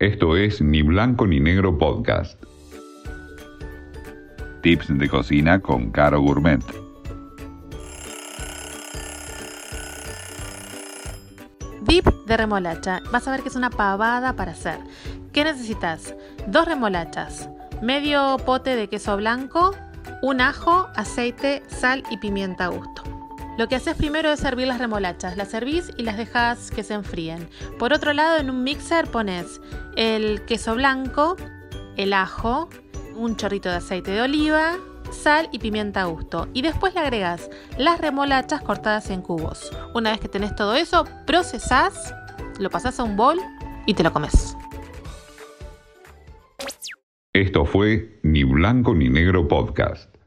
Esto es Ni Blanco ni Negro Podcast. Tips de cocina con Caro Gourmet. Dip de remolacha. Vas a ver que es una pavada para hacer. ¿Qué necesitas? Dos remolachas, medio pote de queso blanco, un ajo, aceite, sal y pimienta a gusto. Lo que haces primero es servir las remolachas. Las servís y las dejas que se enfríen. Por otro lado, en un mixer pones el queso blanco, el ajo, un chorrito de aceite de oliva, sal y pimienta a gusto. Y después le agregas las remolachas cortadas en cubos. Una vez que tenés todo eso, procesás, lo pasás a un bol y te lo comes. Esto fue Ni Blanco ni Negro Podcast.